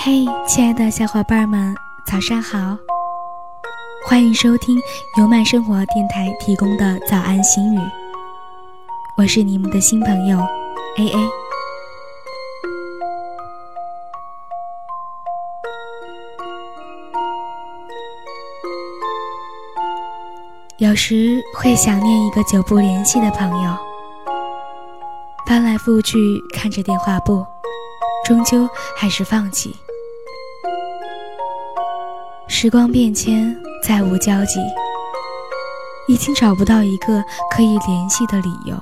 嘿，亲爱的小伙伴们，早上好！欢迎收听由慢生活电台提供的早安心语，我是你们的新朋友 A A。有时会想念一个久不联系的朋友，翻来覆去看着电话簿，终究还是放弃。时光变迁，再无交集，已经找不到一个可以联系的理由，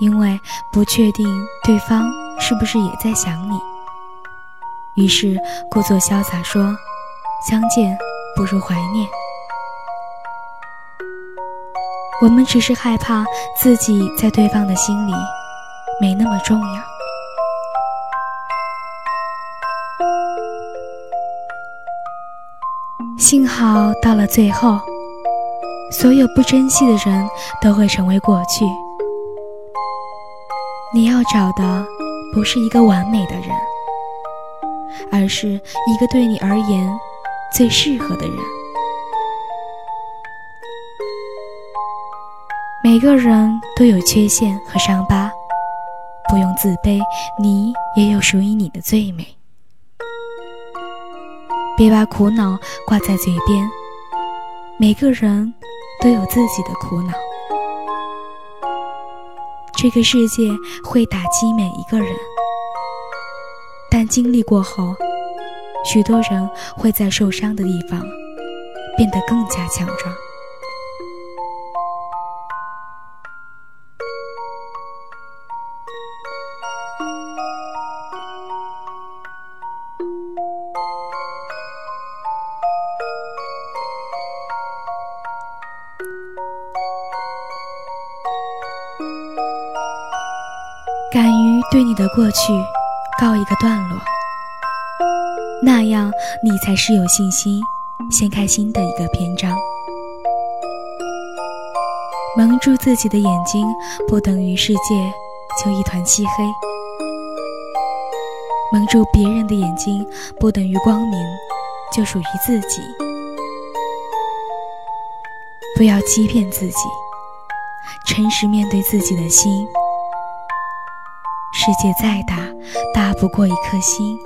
因为不确定对方是不是也在想你。于是故作潇洒说：“相见不如怀念。”我们只是害怕自己在对方的心里没那么重要。幸好到了最后，所有不珍惜的人都会成为过去。你要找的不是一个完美的人，而是一个对你而言最适合的人。每个人都有缺陷和伤疤，不用自卑，你也有属于你的最美。别把苦恼挂在嘴边，每个人都有自己的苦恼。这个世界会打击每一个人，但经历过后，许多人会在受伤的地方变得更加强壮。敢于对你的过去告一个段落，那样你才是有信心掀开新的一个篇章。蒙住自己的眼睛，不等于世界就一团漆黑；蒙住别人的眼睛，不等于光明就属于自己。不要欺骗自己，诚实面对自己的心。世界再大，大不过一颗心；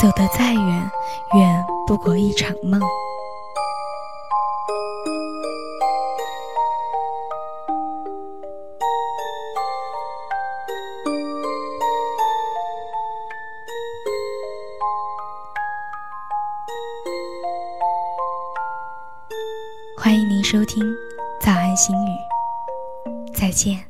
走得再远，远不过一场梦。欢迎您收听《早安心语》，再见。